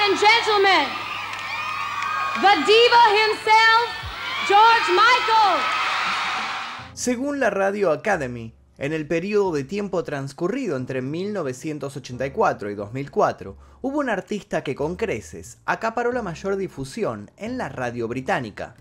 And gentlemen, the diva himself, George Michael. Según la Radio Academy, en el periodo de tiempo transcurrido entre 1984 y 2004, hubo un artista que con creces acaparó la mayor difusión en la radio británica.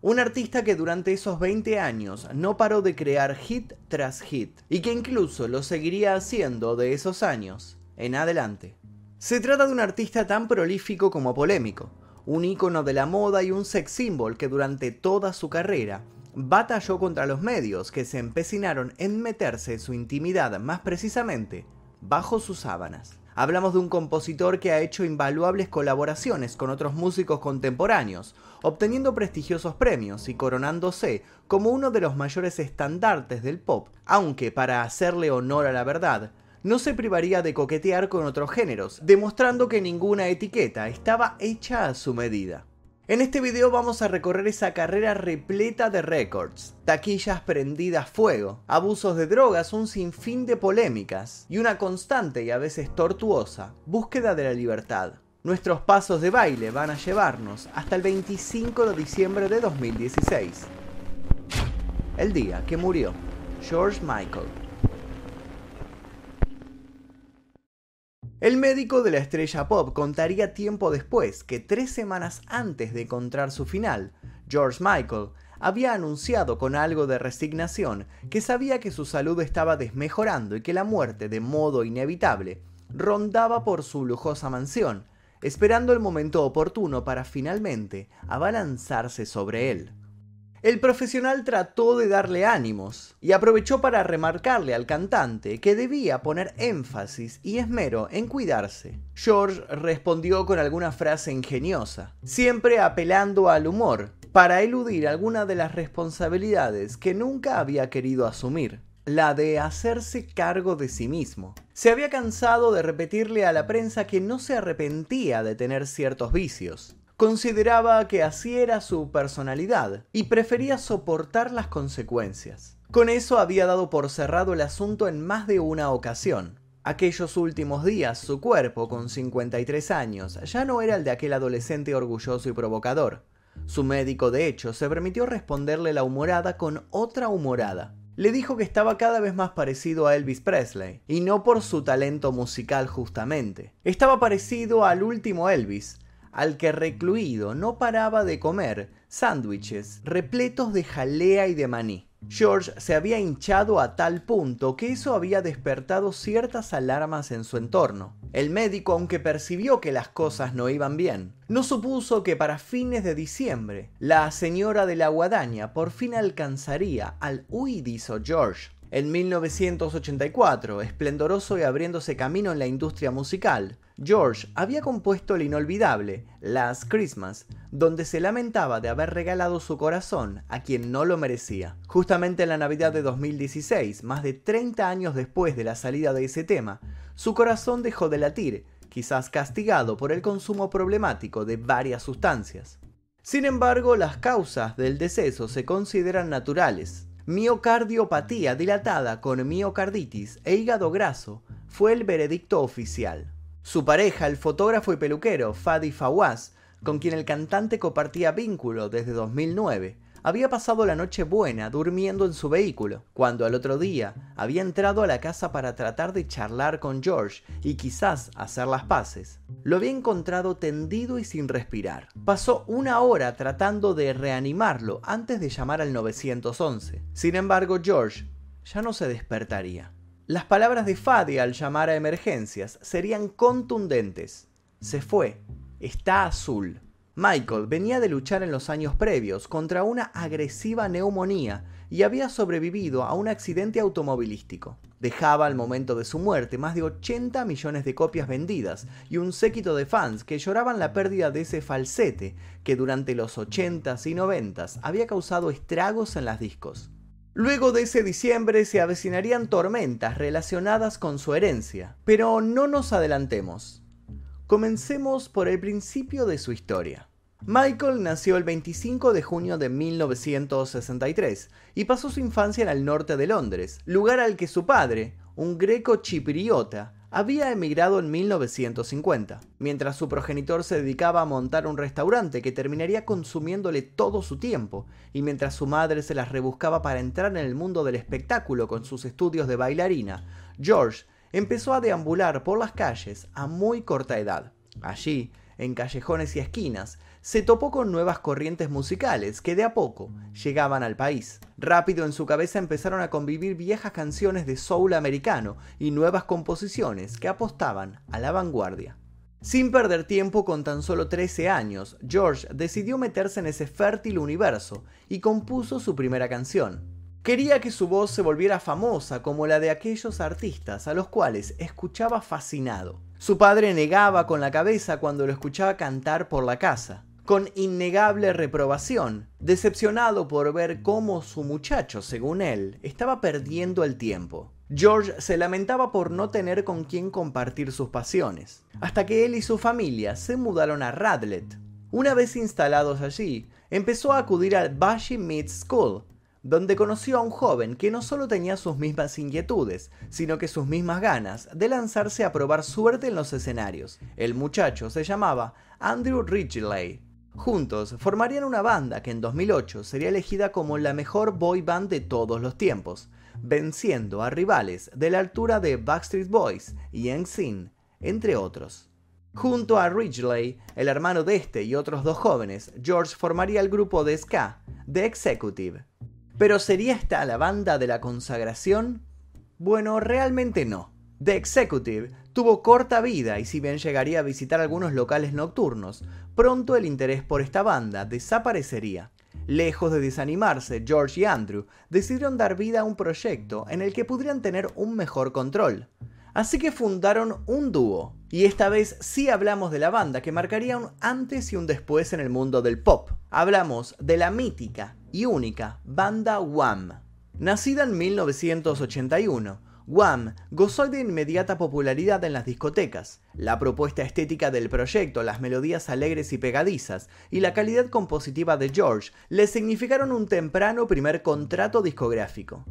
Un artista que durante esos 20 años no paró de crear hit tras hit y que incluso lo seguiría haciendo de esos años en adelante. Se trata de un artista tan prolífico como polémico, un ícono de la moda y un sex symbol que durante toda su carrera batalló contra los medios que se empecinaron en meterse su intimidad, más precisamente, bajo sus sábanas. Hablamos de un compositor que ha hecho invaluables colaboraciones con otros músicos contemporáneos, obteniendo prestigiosos premios y coronándose como uno de los mayores estandartes del pop, aunque para hacerle honor a la verdad, no se privaría de coquetear con otros géneros, demostrando que ninguna etiqueta estaba hecha a su medida. En este video vamos a recorrer esa carrera repleta de récords, taquillas prendidas fuego, abusos de drogas, un sinfín de polémicas y una constante y a veces tortuosa búsqueda de la libertad. Nuestros pasos de baile van a llevarnos hasta el 25 de diciembre de 2016, el día que murió George Michael. El médico de la estrella pop contaría tiempo después que tres semanas antes de encontrar su final, George Michael había anunciado con algo de resignación que sabía que su salud estaba desmejorando y que la muerte de modo inevitable rondaba por su lujosa mansión, esperando el momento oportuno para finalmente abalanzarse sobre él. El profesional trató de darle ánimos y aprovechó para remarcarle al cantante que debía poner énfasis y esmero en cuidarse. George respondió con alguna frase ingeniosa, siempre apelando al humor, para eludir alguna de las responsabilidades que nunca había querido asumir la de hacerse cargo de sí mismo. Se había cansado de repetirle a la prensa que no se arrepentía de tener ciertos vicios, consideraba que así era su personalidad y prefería soportar las consecuencias. Con eso había dado por cerrado el asunto en más de una ocasión. Aquellos últimos días su cuerpo, con 53 años, ya no era el de aquel adolescente orgulloso y provocador. Su médico, de hecho, se permitió responderle la humorada con otra humorada. Le dijo que estaba cada vez más parecido a Elvis Presley, y no por su talento musical justamente. Estaba parecido al último Elvis, al que recluido no paraba de comer sándwiches repletos de jalea y de maní. George se había hinchado a tal punto que eso había despertado ciertas alarmas en su entorno. El médico, aunque percibió que las cosas no iban bien, no supuso que para fines de diciembre la señora de la guadaña por fin alcanzaría al huidizo George. En 1984, esplendoroso y abriéndose camino en la industria musical, George había compuesto el inolvidable Last Christmas, donde se lamentaba de haber regalado su corazón a quien no lo merecía. Justamente en la Navidad de 2016, más de 30 años después de la salida de ese tema, su corazón dejó de latir, quizás castigado por el consumo problemático de varias sustancias. Sin embargo, las causas del deceso se consideran naturales. Miocardiopatía dilatada con miocarditis e hígado graso fue el veredicto oficial. Su pareja, el fotógrafo y peluquero Fadi Fawaz, con quien el cantante compartía vínculo desde 2009, había pasado la noche buena durmiendo en su vehículo, cuando al otro día había entrado a la casa para tratar de charlar con George y quizás hacer las paces. Lo había encontrado tendido y sin respirar. Pasó una hora tratando de reanimarlo antes de llamar al 911. Sin embargo, George ya no se despertaría. Las palabras de Fadi al llamar a emergencias serían contundentes. Se fue. Está azul. Michael venía de luchar en los años previos contra una agresiva neumonía y había sobrevivido a un accidente automovilístico. Dejaba al momento de su muerte más de 80 millones de copias vendidas y un séquito de fans que lloraban la pérdida de ese falsete que durante los 80s y 90s había causado estragos en las discos. Luego de ese diciembre se avecinarían tormentas relacionadas con su herencia, pero no nos adelantemos. Comencemos por el principio de su historia. Michael nació el 25 de junio de 1963 y pasó su infancia en el norte de Londres, lugar al que su padre, un greco chipriota, había emigrado en 1950, mientras su progenitor se dedicaba a montar un restaurante que terminaría consumiéndole todo su tiempo, y mientras su madre se las rebuscaba para entrar en el mundo del espectáculo con sus estudios de bailarina, George empezó a deambular por las calles a muy corta edad. Allí, en callejones y esquinas, se topó con nuevas corrientes musicales que de a poco llegaban al país. Rápido en su cabeza empezaron a convivir viejas canciones de soul americano y nuevas composiciones que apostaban a la vanguardia. Sin perder tiempo con tan solo 13 años, George decidió meterse en ese fértil universo y compuso su primera canción. Quería que su voz se volviera famosa como la de aquellos artistas a los cuales escuchaba fascinado. Su padre negaba con la cabeza cuando lo escuchaba cantar por la casa con innegable reprobación, decepcionado por ver cómo su muchacho, según él, estaba perdiendo el tiempo. George se lamentaba por no tener con quien compartir sus pasiones, hasta que él y su familia se mudaron a Radlett. Una vez instalados allí, empezó a acudir al Bashi Mid School, donde conoció a un joven que no solo tenía sus mismas inquietudes, sino que sus mismas ganas de lanzarse a probar suerte en los escenarios. El muchacho se llamaba Andrew Ridgely Juntos formarían una banda que en 2008 sería elegida como la mejor boy band de todos los tiempos, venciendo a rivales de la altura de Backstreet Boys y NSYNC, entre otros. Junto a Ridgely, el hermano de este y otros dos jóvenes, George formaría el grupo de ska, The Executive. ¿Pero sería esta la banda de la consagración? Bueno, realmente no. The Executive tuvo corta vida y si bien llegaría a visitar algunos locales nocturnos, pronto el interés por esta banda desaparecería. Lejos de desanimarse, George y Andrew decidieron dar vida a un proyecto en el que pudieran tener un mejor control. Así que fundaron un dúo, y esta vez sí hablamos de la banda que marcaría un antes y un después en el mundo del pop. Hablamos de la mítica y única banda Wham. Nacida en 1981, Wham gozó de inmediata popularidad en las discotecas. La propuesta estética del proyecto, las melodías alegres y pegadizas y la calidad compositiva de George le significaron un temprano primer contrato discográfico.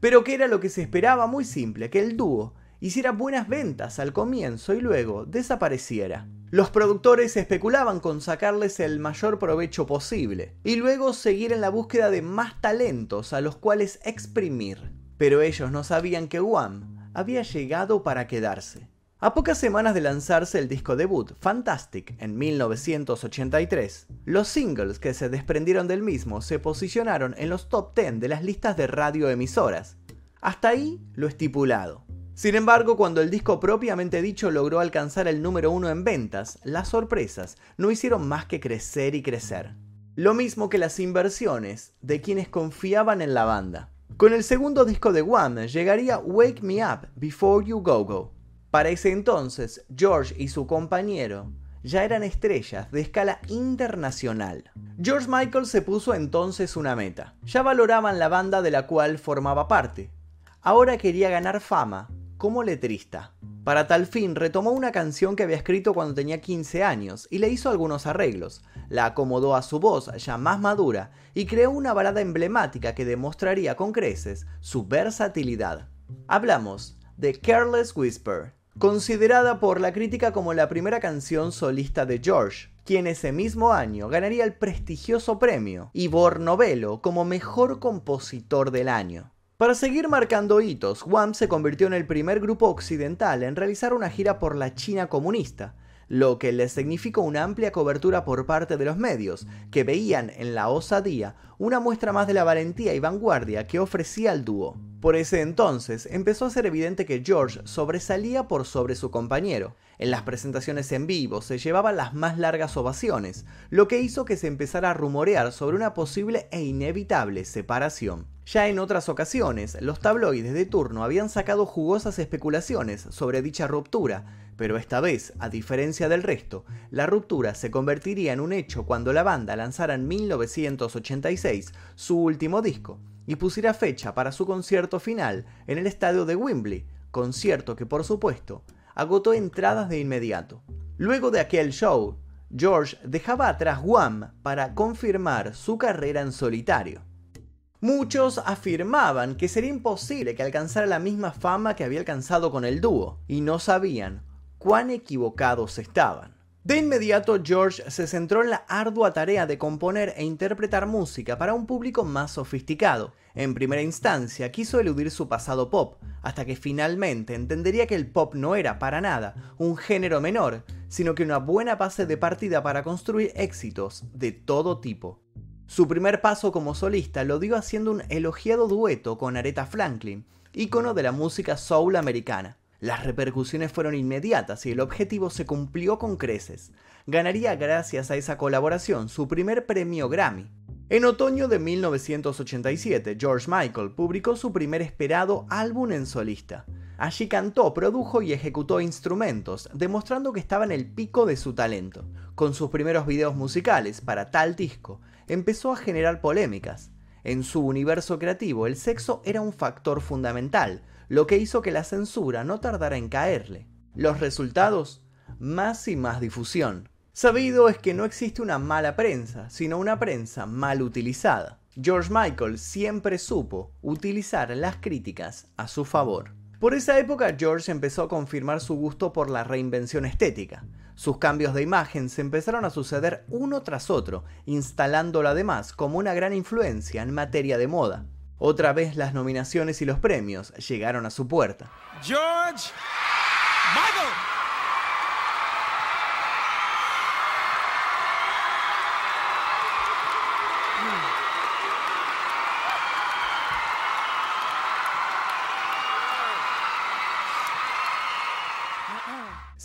Pero ¿qué era lo que se esperaba? Muy simple, que el dúo hiciera buenas ventas al comienzo y luego desapareciera. Los productores especulaban con sacarles el mayor provecho posible y luego seguir en la búsqueda de más talentos a los cuales exprimir pero ellos no sabían que Wham había llegado para quedarse. A pocas semanas de lanzarse el disco debut, Fantastic, en 1983, los singles que se desprendieron del mismo se posicionaron en los top 10 de las listas de radioemisoras. Hasta ahí lo estipulado. Sin embargo, cuando el disco propiamente dicho logró alcanzar el número uno en ventas, las sorpresas no hicieron más que crecer y crecer. Lo mismo que las inversiones de quienes confiaban en la banda. Con el segundo disco de Wham llegaría Wake Me Up Before You Go Go. Para ese entonces, George y su compañero ya eran estrellas de escala internacional. George Michael se puso entonces una meta. Ya valoraban la banda de la cual formaba parte. Ahora quería ganar fama como letrista. Para tal fin retomó una canción que había escrito cuando tenía 15 años y le hizo algunos arreglos, la acomodó a su voz ya más madura y creó una balada emblemática que demostraría con creces su versatilidad. Hablamos de Careless Whisper, considerada por la crítica como la primera canción solista de George, quien ese mismo año ganaría el prestigioso premio Ivor Novello como mejor compositor del año. Para seguir marcando hitos, Wham se convirtió en el primer grupo occidental en realizar una gira por la China comunista, lo que le significó una amplia cobertura por parte de los medios, que veían en la osadía una muestra más de la valentía y vanguardia que ofrecía el dúo. Por ese entonces empezó a ser evidente que George sobresalía por sobre su compañero. En las presentaciones en vivo se llevaban las más largas ovaciones, lo que hizo que se empezara a rumorear sobre una posible e inevitable separación. Ya en otras ocasiones, los tabloides de turno habían sacado jugosas especulaciones sobre dicha ruptura, pero esta vez, a diferencia del resto, la ruptura se convertiría en un hecho cuando la banda lanzara en 1986 su último disco y pusiera fecha para su concierto final en el estadio de Wembley, concierto que por supuesto agotó entradas de inmediato. Luego de aquel show, George dejaba atrás Wham para confirmar su carrera en solitario. Muchos afirmaban que sería imposible que alcanzara la misma fama que había alcanzado con el dúo, y no sabían cuán equivocados estaban. De inmediato, George se centró en la ardua tarea de componer e interpretar música para un público más sofisticado. En primera instancia, quiso eludir su pasado pop, hasta que finalmente entendería que el pop no era para nada un género menor, sino que una buena base de partida para construir éxitos de todo tipo. Su primer paso como solista lo dio haciendo un elogiado dueto con Aretha Franklin, ícono de la música soul americana. Las repercusiones fueron inmediatas y el objetivo se cumplió con creces. Ganaría gracias a esa colaboración su primer premio Grammy. En otoño de 1987, George Michael publicó su primer esperado álbum en solista. Allí cantó, produjo y ejecutó instrumentos, demostrando que estaba en el pico de su talento. Con sus primeros videos musicales para tal disco, empezó a generar polémicas. En su universo creativo, el sexo era un factor fundamental, lo que hizo que la censura no tardara en caerle. Los resultados, más y más difusión. Sabido es que no existe una mala prensa, sino una prensa mal utilizada. George Michael siempre supo utilizar las críticas a su favor. Por esa época George empezó a confirmar su gusto por la reinvención estética. Sus cambios de imagen se empezaron a suceder uno tras otro, instalándola además como una gran influencia en materia de moda. Otra vez las nominaciones y los premios llegaron a su puerta. George.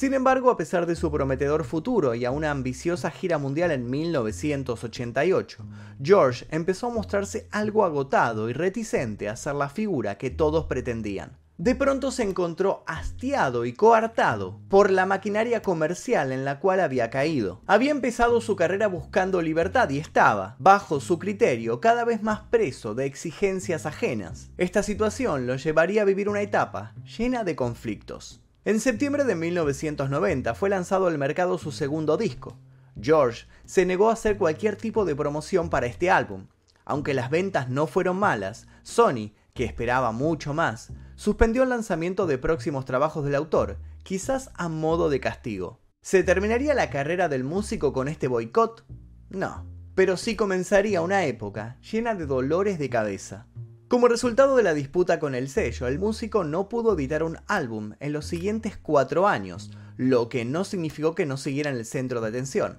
Sin embargo, a pesar de su prometedor futuro y a una ambiciosa gira mundial en 1988, George empezó a mostrarse algo agotado y reticente a ser la figura que todos pretendían. De pronto se encontró hastiado y coartado por la maquinaria comercial en la cual había caído. Había empezado su carrera buscando libertad y estaba, bajo su criterio, cada vez más preso de exigencias ajenas. Esta situación lo llevaría a vivir una etapa llena de conflictos. En septiembre de 1990 fue lanzado al mercado su segundo disco. George se negó a hacer cualquier tipo de promoción para este álbum. Aunque las ventas no fueron malas, Sony, que esperaba mucho más, suspendió el lanzamiento de próximos trabajos del autor, quizás a modo de castigo. ¿Se terminaría la carrera del músico con este boicot? No, pero sí comenzaría una época llena de dolores de cabeza. Como resultado de la disputa con el sello, el músico no pudo editar un álbum en los siguientes cuatro años, lo que no significó que no siguiera en el centro de atención.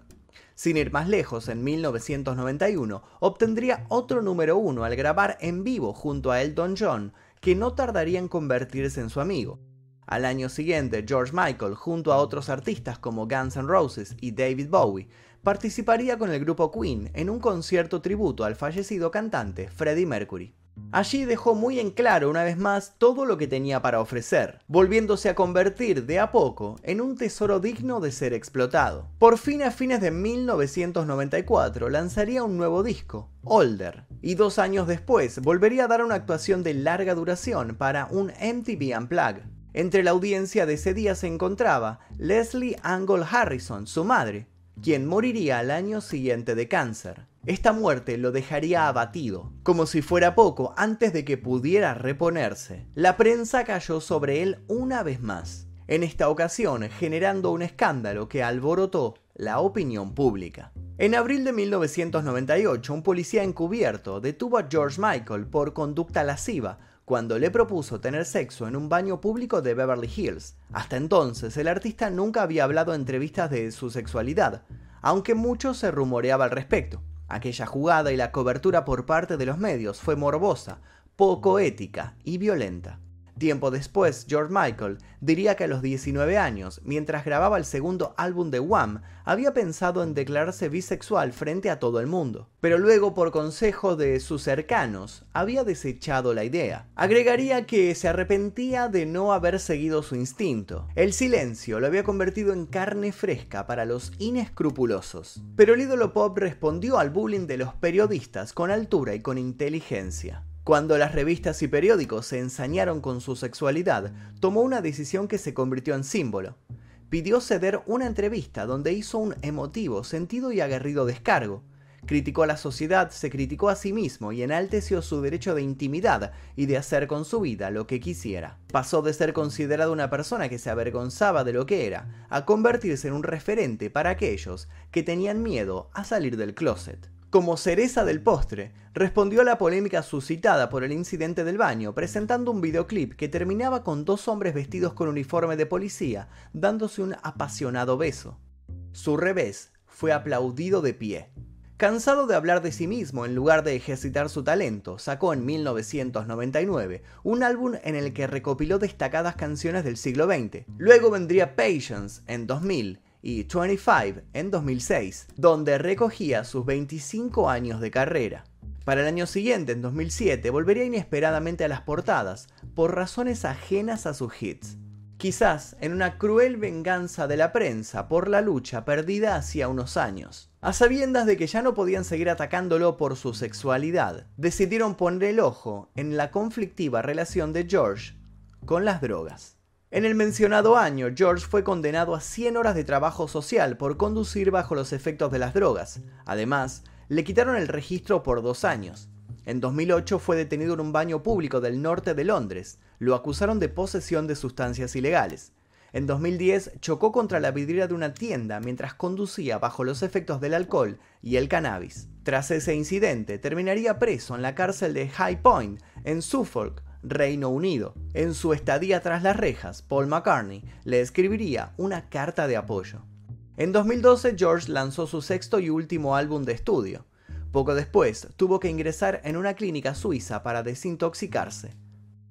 Sin ir más lejos, en 1991 obtendría otro número uno al grabar en vivo junto a Elton John, que no tardaría en convertirse en su amigo. Al año siguiente, George Michael, junto a otros artistas como Guns N' Roses y David Bowie, participaría con el grupo Queen en un concierto tributo al fallecido cantante Freddie Mercury. Allí dejó muy en claro una vez más todo lo que tenía para ofrecer, volviéndose a convertir de a poco en un tesoro digno de ser explotado. Por fin a fines de 1994 lanzaría un nuevo disco, Older, y dos años después volvería a dar una actuación de larga duración para un MTV Unplugged. Entre la audiencia de ese día se encontraba Leslie Angle Harrison, su madre, quien moriría al año siguiente de cáncer. Esta muerte lo dejaría abatido. Como si fuera poco, antes de que pudiera reponerse, la prensa cayó sobre él una vez más, en esta ocasión generando un escándalo que alborotó la opinión pública. En abril de 1998, un policía encubierto detuvo a George Michael por conducta lasciva cuando le propuso tener sexo en un baño público de Beverly Hills. Hasta entonces, el artista nunca había hablado en entrevistas de su sexualidad, aunque mucho se rumoreaba al respecto. Aquella jugada y la cobertura por parte de los medios fue morbosa, poco ética y violenta. Tiempo después, George Michael diría que a los 19 años, mientras grababa el segundo álbum de Wham, había pensado en declararse bisexual frente a todo el mundo, pero luego por consejo de sus cercanos había desechado la idea. Agregaría que se arrepentía de no haber seguido su instinto. El silencio lo había convertido en carne fresca para los inescrupulosos. Pero el ídolo pop respondió al bullying de los periodistas con altura y con inteligencia. Cuando las revistas y periódicos se ensañaron con su sexualidad, tomó una decisión que se convirtió en símbolo. Pidió ceder una entrevista donde hizo un emotivo, sentido y aguerrido descargo. criticó a la sociedad, se criticó a sí mismo y enalteció su derecho de intimidad y de hacer con su vida lo que quisiera. Pasó de ser considerado una persona que se avergonzaba de lo que era, a convertirse en un referente para aquellos que tenían miedo a salir del closet. Como cereza del postre, respondió a la polémica suscitada por el incidente del baño, presentando un videoclip que terminaba con dos hombres vestidos con uniforme de policía, dándose un apasionado beso. Su revés fue aplaudido de pie. Cansado de hablar de sí mismo en lugar de ejercitar su talento, sacó en 1999 un álbum en el que recopiló destacadas canciones del siglo XX. Luego vendría Patience en 2000 y 25 en 2006, donde recogía sus 25 años de carrera. Para el año siguiente, en 2007, volvería inesperadamente a las portadas, por razones ajenas a sus hits. Quizás en una cruel venganza de la prensa por la lucha perdida hacía unos años. A sabiendas de que ya no podían seguir atacándolo por su sexualidad, decidieron poner el ojo en la conflictiva relación de George con las drogas. En el mencionado año, George fue condenado a 100 horas de trabajo social por conducir bajo los efectos de las drogas. Además, le quitaron el registro por dos años. En 2008 fue detenido en un baño público del norte de Londres. Lo acusaron de posesión de sustancias ilegales. En 2010 chocó contra la vidriera de una tienda mientras conducía bajo los efectos del alcohol y el cannabis. Tras ese incidente, terminaría preso en la cárcel de High Point, en Suffolk, Reino Unido. En su estadía tras las rejas, Paul McCartney le escribiría una carta de apoyo. En 2012 George lanzó su sexto y último álbum de estudio. Poco después tuvo que ingresar en una clínica suiza para desintoxicarse.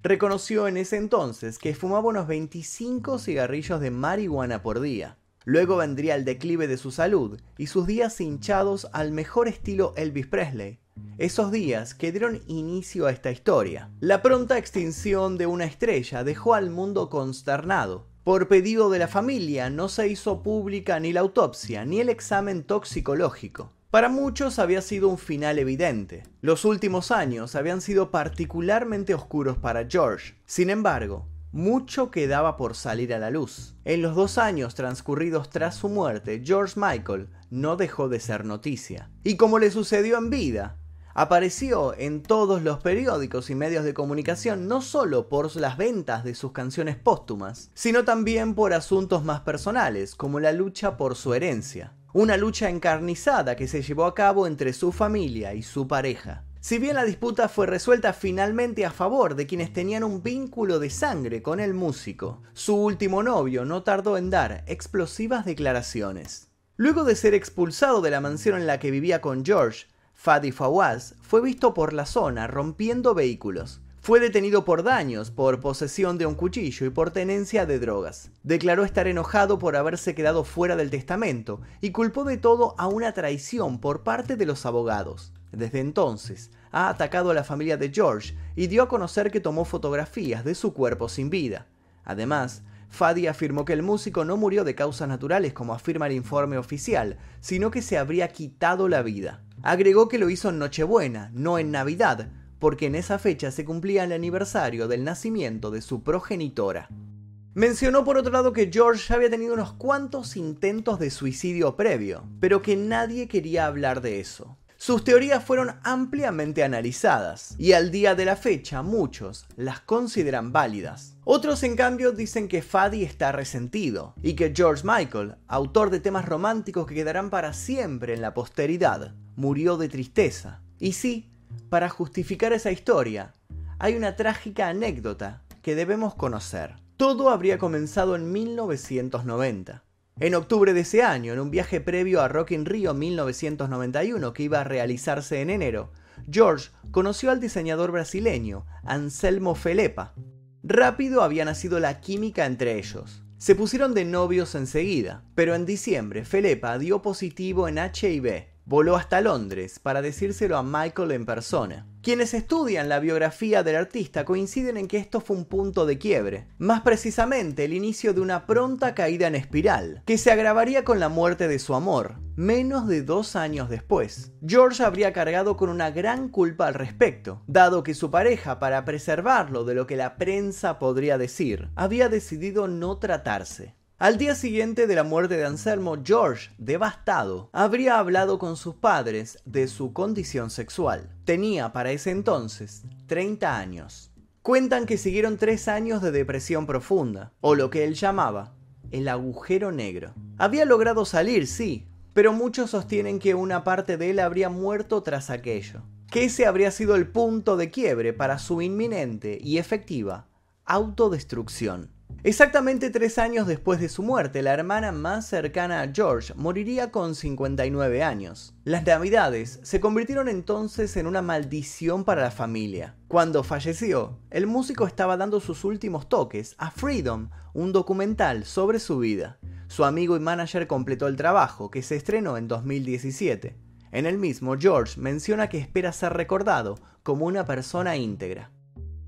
Reconoció en ese entonces que fumaba unos 25 cigarrillos de marihuana por día. Luego vendría el declive de su salud y sus días hinchados al mejor estilo Elvis Presley, esos días que dieron inicio a esta historia. La pronta extinción de una estrella dejó al mundo consternado. Por pedido de la familia no se hizo pública ni la autopsia ni el examen toxicológico. Para muchos había sido un final evidente. Los últimos años habían sido particularmente oscuros para George. Sin embargo, mucho quedaba por salir a la luz. En los dos años transcurridos tras su muerte, George Michael no dejó de ser noticia. Y como le sucedió en vida, Apareció en todos los periódicos y medios de comunicación no solo por las ventas de sus canciones póstumas, sino también por asuntos más personales, como la lucha por su herencia. Una lucha encarnizada que se llevó a cabo entre su familia y su pareja. Si bien la disputa fue resuelta finalmente a favor de quienes tenían un vínculo de sangre con el músico, su último novio no tardó en dar explosivas declaraciones. Luego de ser expulsado de la mansión en la que vivía con George, Fadi Fawaz fue visto por la zona rompiendo vehículos. Fue detenido por daños, por posesión de un cuchillo y por tenencia de drogas. Declaró estar enojado por haberse quedado fuera del testamento y culpó de todo a una traición por parte de los abogados. Desde entonces, ha atacado a la familia de George y dio a conocer que tomó fotografías de su cuerpo sin vida. Además, Fadi afirmó que el músico no murió de causas naturales como afirma el informe oficial, sino que se habría quitado la vida. Agregó que lo hizo en Nochebuena, no en Navidad, porque en esa fecha se cumplía el aniversario del nacimiento de su progenitora. Mencionó por otro lado que George había tenido unos cuantos intentos de suicidio previo, pero que nadie quería hablar de eso. Sus teorías fueron ampliamente analizadas y al día de la fecha muchos las consideran válidas. Otros en cambio dicen que Fadi está resentido y que George Michael, autor de temas románticos que quedarán para siempre en la posteridad, murió de tristeza. Y sí, para justificar esa historia, hay una trágica anécdota que debemos conocer. Todo habría comenzado en 1990. En octubre de ese año, en un viaje previo a Rock in Rio 1991 que iba a realizarse en enero, George conoció al diseñador brasileño Anselmo Felepa. Rápido había nacido la química entre ellos. Se pusieron de novios enseguida, pero en diciembre Felepa dio positivo en HIV voló hasta Londres para decírselo a Michael en persona. Quienes estudian la biografía del artista coinciden en que esto fue un punto de quiebre, más precisamente el inicio de una pronta caída en espiral, que se agravaría con la muerte de su amor, menos de dos años después. George habría cargado con una gran culpa al respecto, dado que su pareja, para preservarlo de lo que la prensa podría decir, había decidido no tratarse. Al día siguiente de la muerte de Anselmo, George, devastado, habría hablado con sus padres de su condición sexual. Tenía para ese entonces 30 años. Cuentan que siguieron tres años de depresión profunda, o lo que él llamaba el agujero negro. Había logrado salir, sí, pero muchos sostienen que una parte de él habría muerto tras aquello, que ese habría sido el punto de quiebre para su inminente y efectiva autodestrucción. Exactamente tres años después de su muerte, la hermana más cercana a George moriría con 59 años. Las navidades se convirtieron entonces en una maldición para la familia. Cuando falleció, el músico estaba dando sus últimos toques a Freedom, un documental sobre su vida. Su amigo y manager completó el trabajo, que se estrenó en 2017. En el mismo, George menciona que espera ser recordado como una persona íntegra.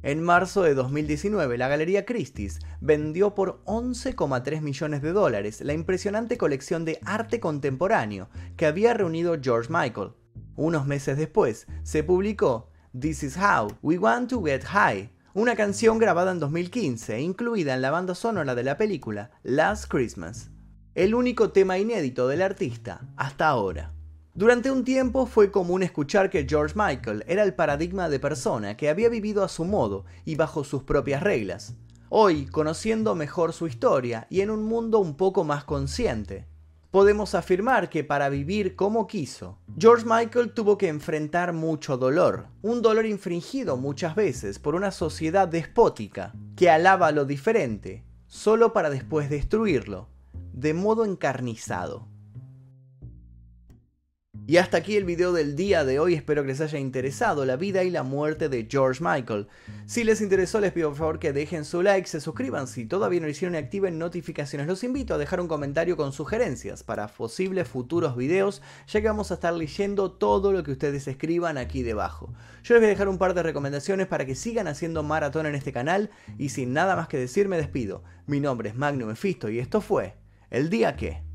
En marzo de 2019, la Galería Christie's vendió por 11,3 millones de dólares la impresionante colección de arte contemporáneo que había reunido George Michael. Unos meses después, se publicó This is How We Want to Get High, una canción grabada en 2015 e incluida en la banda sonora de la película Last Christmas, el único tema inédito del artista hasta ahora. Durante un tiempo fue común escuchar que George Michael era el paradigma de persona que había vivido a su modo y bajo sus propias reglas. Hoy, conociendo mejor su historia y en un mundo un poco más consciente, podemos afirmar que para vivir como quiso, George Michael tuvo que enfrentar mucho dolor, un dolor infringido muchas veces por una sociedad despótica que alaba lo diferente, solo para después destruirlo, de modo encarnizado. Y hasta aquí el video del día de hoy, espero que les haya interesado la vida y la muerte de George Michael. Si les interesó les pido por favor que dejen su like, se suscriban si todavía no lo hicieron y activen notificaciones. Los invito a dejar un comentario con sugerencias para posibles futuros videos, ya que vamos a estar leyendo todo lo que ustedes escriban aquí debajo. Yo les voy a dejar un par de recomendaciones para que sigan haciendo maratón en este canal y sin nada más que decir me despido. Mi nombre es Magnum Mephisto y esto fue El Día Que...